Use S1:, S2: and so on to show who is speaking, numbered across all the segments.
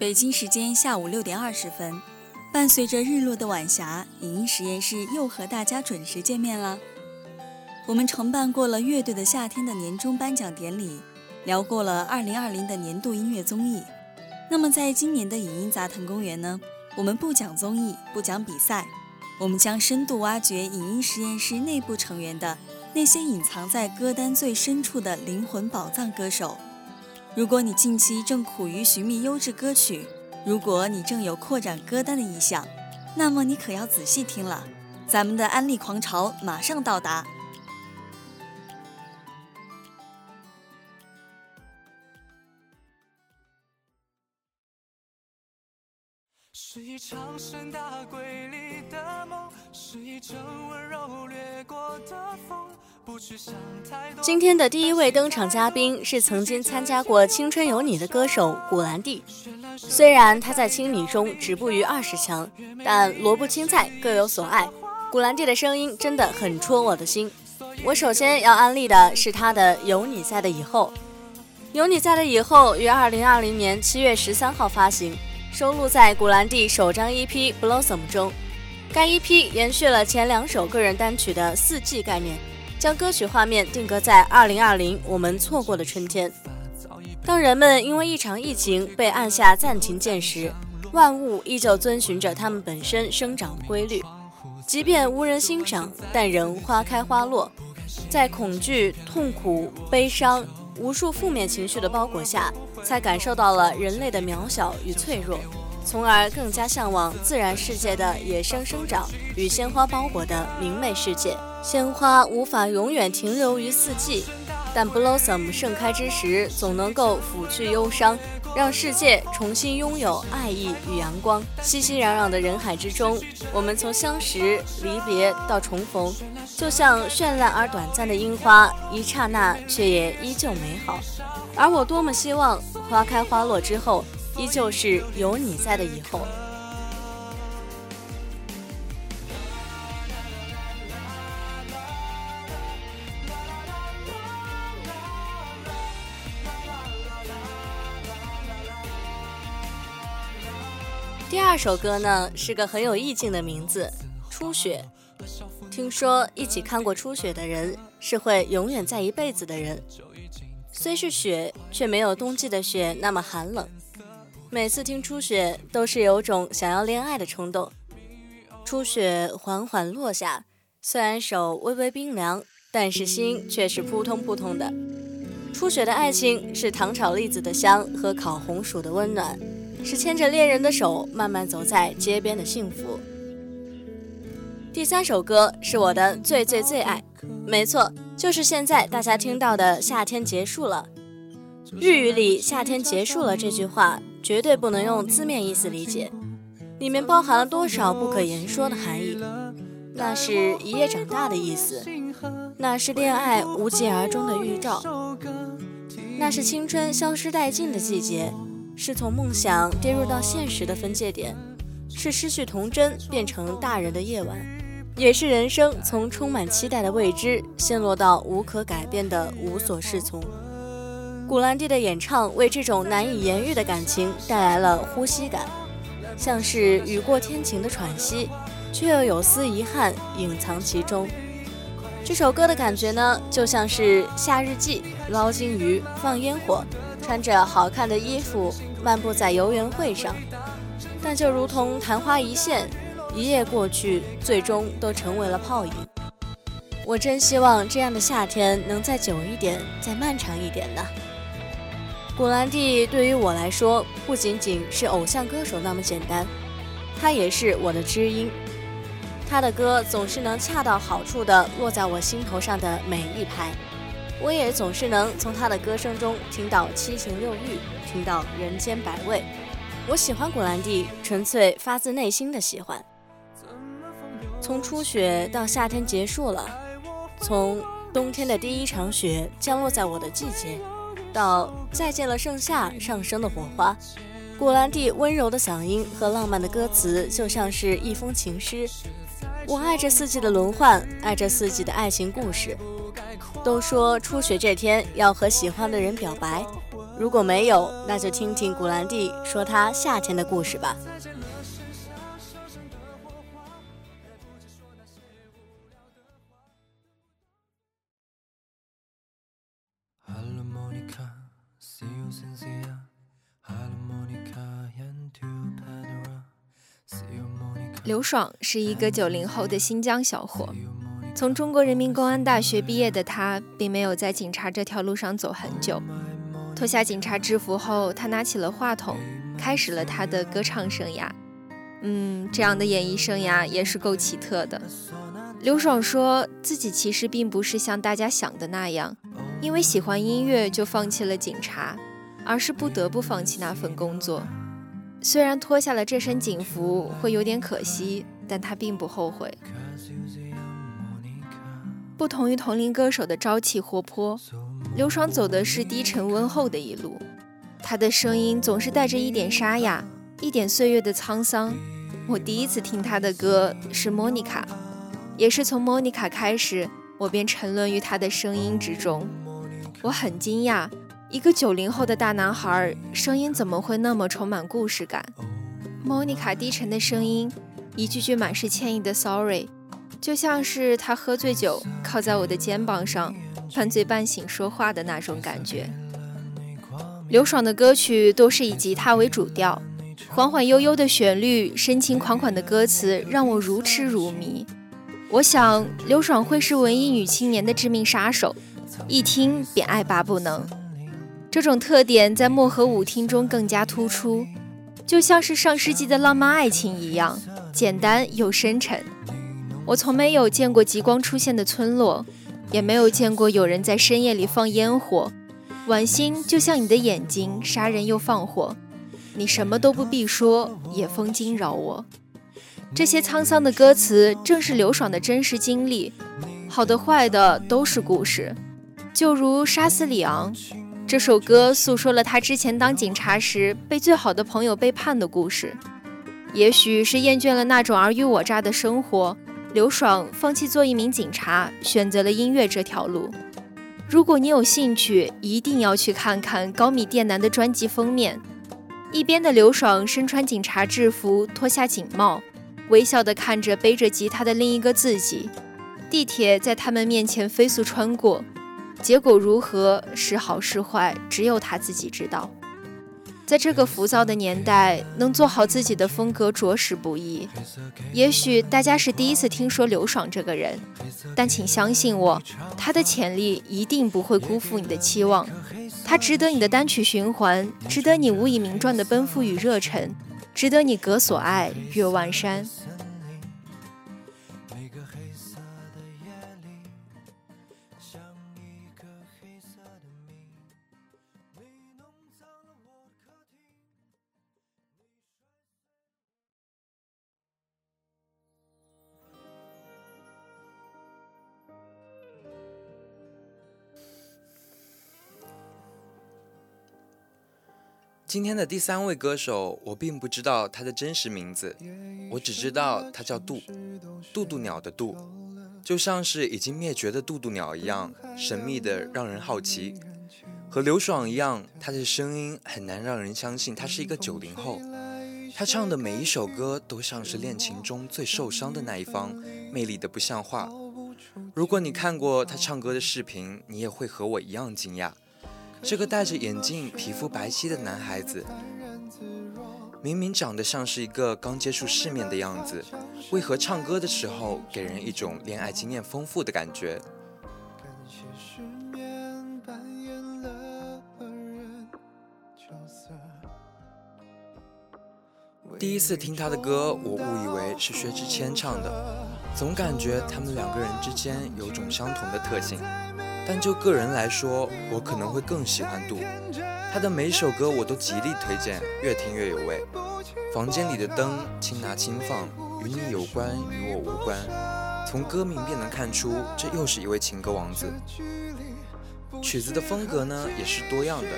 S1: 北京时间下午六点二十分，伴随着日落的晚霞，影音实验室又和大家准时见面了。我们承办过了《乐队的夏天》的年终颁奖典礼，聊过了二零二零的年度音乐综艺。那么，在今年的影音杂谈公园呢，我们不讲综艺，不讲比赛，我们将深度挖掘影音实验室内部成员的那些隐藏在歌单最深处的灵魂宝藏歌手。如果你近期正苦于寻觅优质歌曲，如果你正有扩展歌单的意向，那么你可要仔细听了，咱们的安利狂潮马上到达。是一场盛大瑰丽的梦，是一阵温柔掠过的风。今天的第一位登场嘉宾是曾经参加过《青春有你》的歌手古兰蒂。虽然他在青你中止步于二十强，但萝卜青菜各有所爱。古兰蒂的声音真的很戳我的心。我首先要安利的是他的《有你在的以后》。《有你在的以后》于二零二零年七月十三号发行，收录在古兰蒂首张 EP《Blossom》中。该 EP 延续了前两首个人单曲的四季概念。将歌曲画面定格在二零二零我们错过的春天。当人们因为一场疫情被按下暂停键时，万物依旧遵循着它们本身生长的规律。即便无人欣赏，但仍花开花落。在恐惧、痛苦、悲伤、无数负面情绪的包裹下，才感受到了人类的渺小与脆弱，从而更加向往自然世界的野生生长与鲜花包裹的明媚世界。鲜花无法永远停留于四季，但 blossom 盛开之时，总能够抚去忧伤，让世界重新拥有爱意与阳光。熙熙攘攘的人海之中，我们从相识、离别到重逢，就像绚烂而短暂的樱花，一刹那却也依旧美好。而我多么希望，花开花落之后，依旧是有你在的以后。第二首歌呢，是个很有意境的名字，《初雪》。听说一起看过初雪的人，是会永远在一辈子的人。虽是雪，却没有冬季的雪那么寒冷。每次听初雪，都是有种想要恋爱的冲动。初雪缓缓落下，虽然手微微冰凉，但是心却是扑通扑通的。初雪的爱情，是糖炒栗子的香和烤红薯的温暖。是牵着恋人的手慢慢走在街边的幸福。第三首歌是我的最最最爱，没错，就是现在大家听到的《夏天结束了》。日语里“夏天结束了”这句话绝对不能用字面意思理解，里面包含了多少不可言说的含义。那是一夜长大的意思，那是恋爱无疾而终的预兆，那是青春消失殆尽的季节。是从梦想跌入到现实的分界点，是失去童真变成大人的夜晚，也是人生从充满期待的未知陷落到无可改变的无所适从。古兰蒂的演唱为这种难以言喻的感情带来了呼吸感，像是雨过天晴的喘息，却又有丝遗憾隐藏其中。这首歌的感觉呢，就像是夏日祭捞金鱼、放烟火，穿着好看的衣服。漫步在游园会上，但就如同昙花一现，一夜过去，最终都成为了泡影。我真希望这样的夏天能再久一点，再漫长一点呢。古兰蒂对于我来说，不仅仅是偶像歌手那么简单，他也是我的知音。他的歌总是能恰到好处地落在我心头上的每一拍。我也总是能从他的歌声中听到七情六欲，听到人间百味。我喜欢古兰蒂，纯粹发自内心的喜欢。从初雪到夏天结束了，从冬天的第一场雪降落在我的季节，到再见了盛夏上升的火花，古兰蒂温柔的嗓音和浪漫的歌词就像是一封情诗。我爱着四季的轮换，爱着四季的爱情故事。都说初雪这天要和喜欢的人表白，如果没有，那就听听古兰蒂说他夏天的故事吧。
S2: 刘爽是一个九零后的新疆小伙，从中国人民公安大学毕业的他，并没有在警察这条路上走很久。脱下警察制服后，他拿起了话筒，开始了他的歌唱生涯。嗯，这样的演艺生涯也是够奇特的。刘爽说自己其实并不是像大家想的那样，因为喜欢音乐就放弃了警察，而是不得不放弃那份工作。虽然脱下了这身警服会有点可惜，但他并不后悔。不同于同龄歌手的朝气活泼，刘爽走的是低沉温厚的一路。他的声音总是带着一点沙哑，一点岁月的沧桑。我第一次听他的歌是《莫妮卡》，也是从《莫妮卡》开始，我便沉沦于他的声音之中。我很惊讶。一个九零后的大男孩，声音怎么会那么充满故事感？莫妮卡低沉的声音，一句句满是歉意的 “sorry”，就像是他喝醉酒靠在我的肩膀上，半醉半醒说话的那种感觉。刘爽的歌曲都是以吉他为主调，缓缓悠悠的旋律，深情款款的歌词，让我如痴如迷。我想，刘爽会是文艺女青年的致命杀手，一听便爱罢不能。这种特点在漠河舞厅中更加突出，就像是上世纪的浪漫爱情一样，简单又深沉。我从没有见过极光出现的村落，也没有见过有人在深夜里放烟火。晚星就像你的眼睛，杀人又放火，你什么都不必说，也风惊扰我。这些沧桑的歌词，正是刘爽的真实经历，好的坏的都是故事，就如杀死里昂。这首歌诉说了他之前当警察时被最好的朋友背叛的故事。也许是厌倦了那种尔虞我诈的生活，刘爽放弃做一名警察，选择了音乐这条路。如果你有兴趣，一定要去看看高米电男的专辑封面。一边的刘爽身穿警察制服，脱下警帽，微笑地看着背着吉他的另一个自己。地铁在他们面前飞速穿过。结果如何是好是坏，只有他自己知道。在这个浮躁的年代，能做好自己的风格着实不易。也许大家是第一次听说刘爽这个人，但请相信我，他的潜力一定不会辜负你的期望。他值得你的单曲循环，值得你无以名状的奔赴与热忱，值得你隔所爱越万山。
S3: 今天的第三位歌手，我并不知道他的真实名字，我只知道他叫杜，渡渡鸟的渡，就像是已经灭绝的渡渡鸟一样，神秘的让人好奇。和刘爽一样，他的声音很难让人相信他是一个九零后。他唱的每一首歌都像是恋情中最受伤的那一方，魅力的不像话。如果你看过他唱歌的视频，你也会和我一样惊讶。这个戴着眼镜、皮肤白皙的男孩子，明明长得像是一个刚接触世面的样子，为何唱歌的时候给人一种恋爱经验丰富的感觉？第一次听他的歌，我误以为是薛之谦唱的，总感觉他们两个人之间有种相同的特性。但就个人来说，我可能会更喜欢杜。他的每首歌我都极力推荐，越听越有味。房间里的灯轻拿轻放，与你有关，与我无关。从歌名便能看出，这又是一位情歌王子。曲子的风格呢，也是多样的，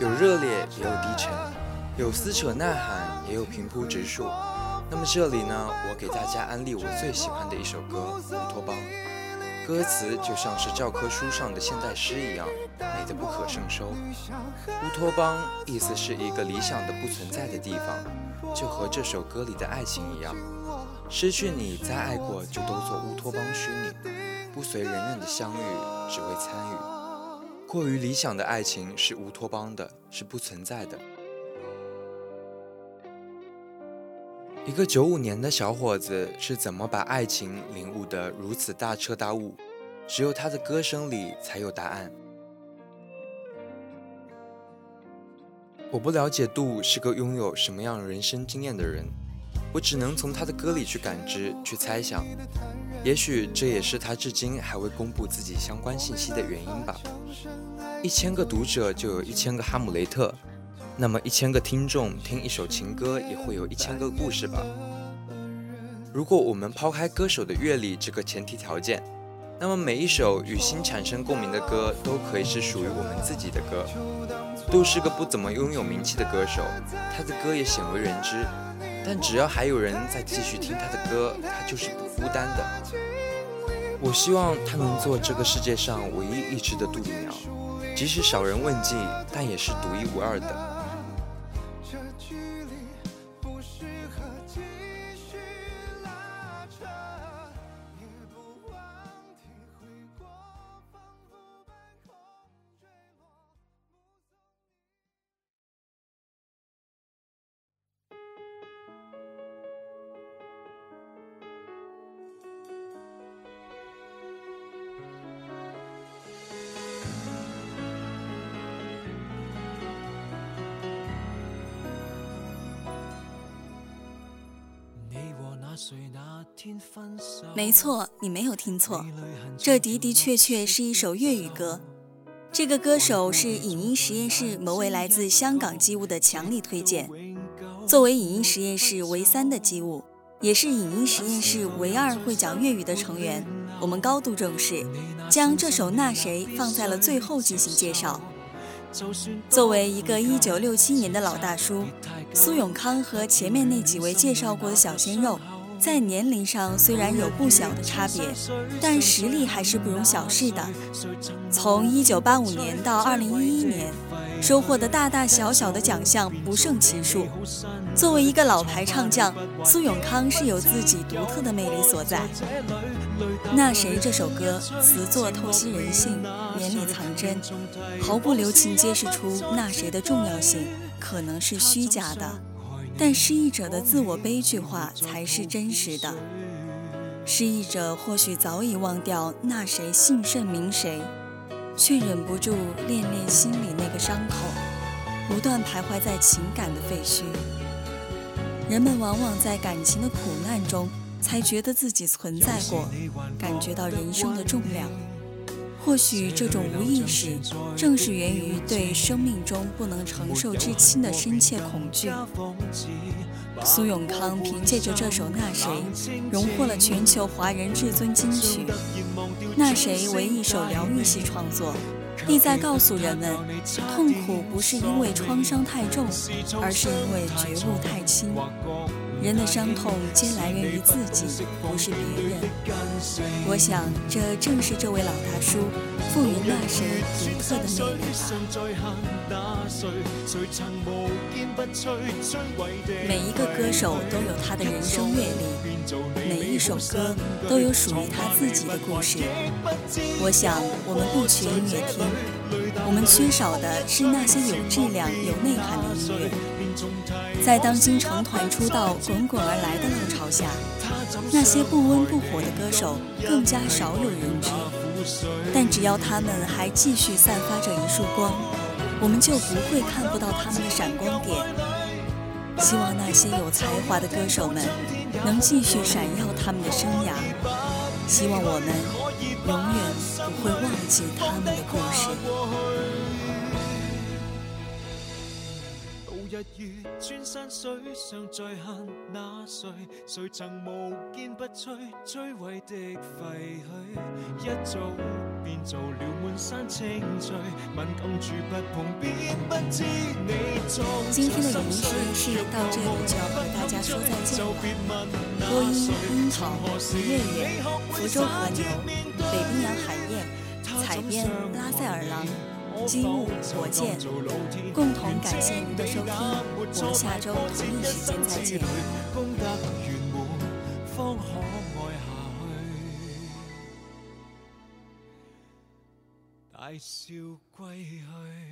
S3: 有热烈，也有低沉，有撕扯呐喊，也有平铺直述。那么这里呢，我给大家安利我最喜欢的一首歌《乌托邦》。歌词就像是教科书上的现代诗一样，美得不可胜收。乌托邦意思是一个理想的不存在的地方，就和这首歌里的爱情一样，失去你再爱过就都做乌托邦虚拟，不随人愿的相遇，只为参与。过于理想的爱情是乌托邦的，是不存在的。一个九五年的小伙子是怎么把爱情领悟得如此大彻大悟？只有他的歌声里才有答案。我不了解杜是个拥有什么样人生经验的人，我只能从他的歌里去感知、去猜想。也许这也是他至今还未公布自己相关信息的原因吧。一千个读者就有一千个哈姆雷特。那么一千个听众听一首情歌，也会有一千个故事吧。如果我们抛开歌手的阅历这个前提条件，那么每一首与心产生共鸣的歌，都可以是属于我们自己的歌。杜是个不怎么拥有名气的歌手，他的歌也鲜为人知，但只要还有人在继续听他的歌，他就是不孤单的。我希望他能做这个世界上唯一一只的渡渡鸟，即使少人问津，但也是独一无二的。距离不适合继续拉扯。
S4: 没错，你没有听错，这的的确确是一首粤语歌。这个歌手是影音实验室某位来自香港机务的强力推荐。作为影音实验室唯三的机务，也是影音实验室唯二会讲粤语的成员，我们高度重视，将这首《那谁》放在了最后进行介绍。作为一个1967年的老大叔，苏永康和前面那几位介绍过的小鲜肉。在年龄上虽然有不小的差别，但实力还是不容小视的。从1985年到2011年，收获的大大小小的奖项不胜其数。作为一个老牌唱将，苏永康是有自己独特的魅力所在。那谁这首歌词作透析人性，绵里藏针，毫不留情揭示出那谁的重要性可能是虚假的。但失意者的自我悲剧化才是真实的。失意者或许早已忘掉那谁姓甚名谁，却忍不住恋恋心里那个伤口，不断徘徊在情感的废墟。人们往往在感情的苦难中，才觉得自己存在过，感觉到人生的重量。或许这种无意识，正是源于对生命中不能承受之轻的深切恐惧。苏永康凭借着这首《那谁》，荣获了全球华人至尊金曲。《那谁》为一首疗愈系创作，意在告诉人们：痛苦不是因为创伤太重，而是因为觉悟太轻。人的伤痛皆来源于自己，不是别人。我想，这正是这位老大叔赋予那神独特的魅力吧。每一个歌手都有他的人生阅历，每一首歌都有属于他自己的故事。我想，我们不缺音乐听，我们缺少的是那些有质量、有内涵的音乐。在当今成团出道、滚滚而来的浪潮下，那些不温不火的歌手更加少有人知。但只要他们还继续散发着一束光，我们就不会看不到他们的闪光点。希望那些有才华的歌手们能继续闪耀他们的生涯。希望我们永远不会忘记他们的故事。日月穿山水上再恨那谁？谁曾无坚不摧，摧毁的废墟，一早便做了。满山青翠。敏感处不碰，便不知你踪今天的影音实验室到这里就要和大家说再见了。播音樱桃、月月、福州和牛。北冰洋海燕、采编拉塞尔郎、积木火箭，共同感谢您的收听，我们下周同一时间再见。大笑归去。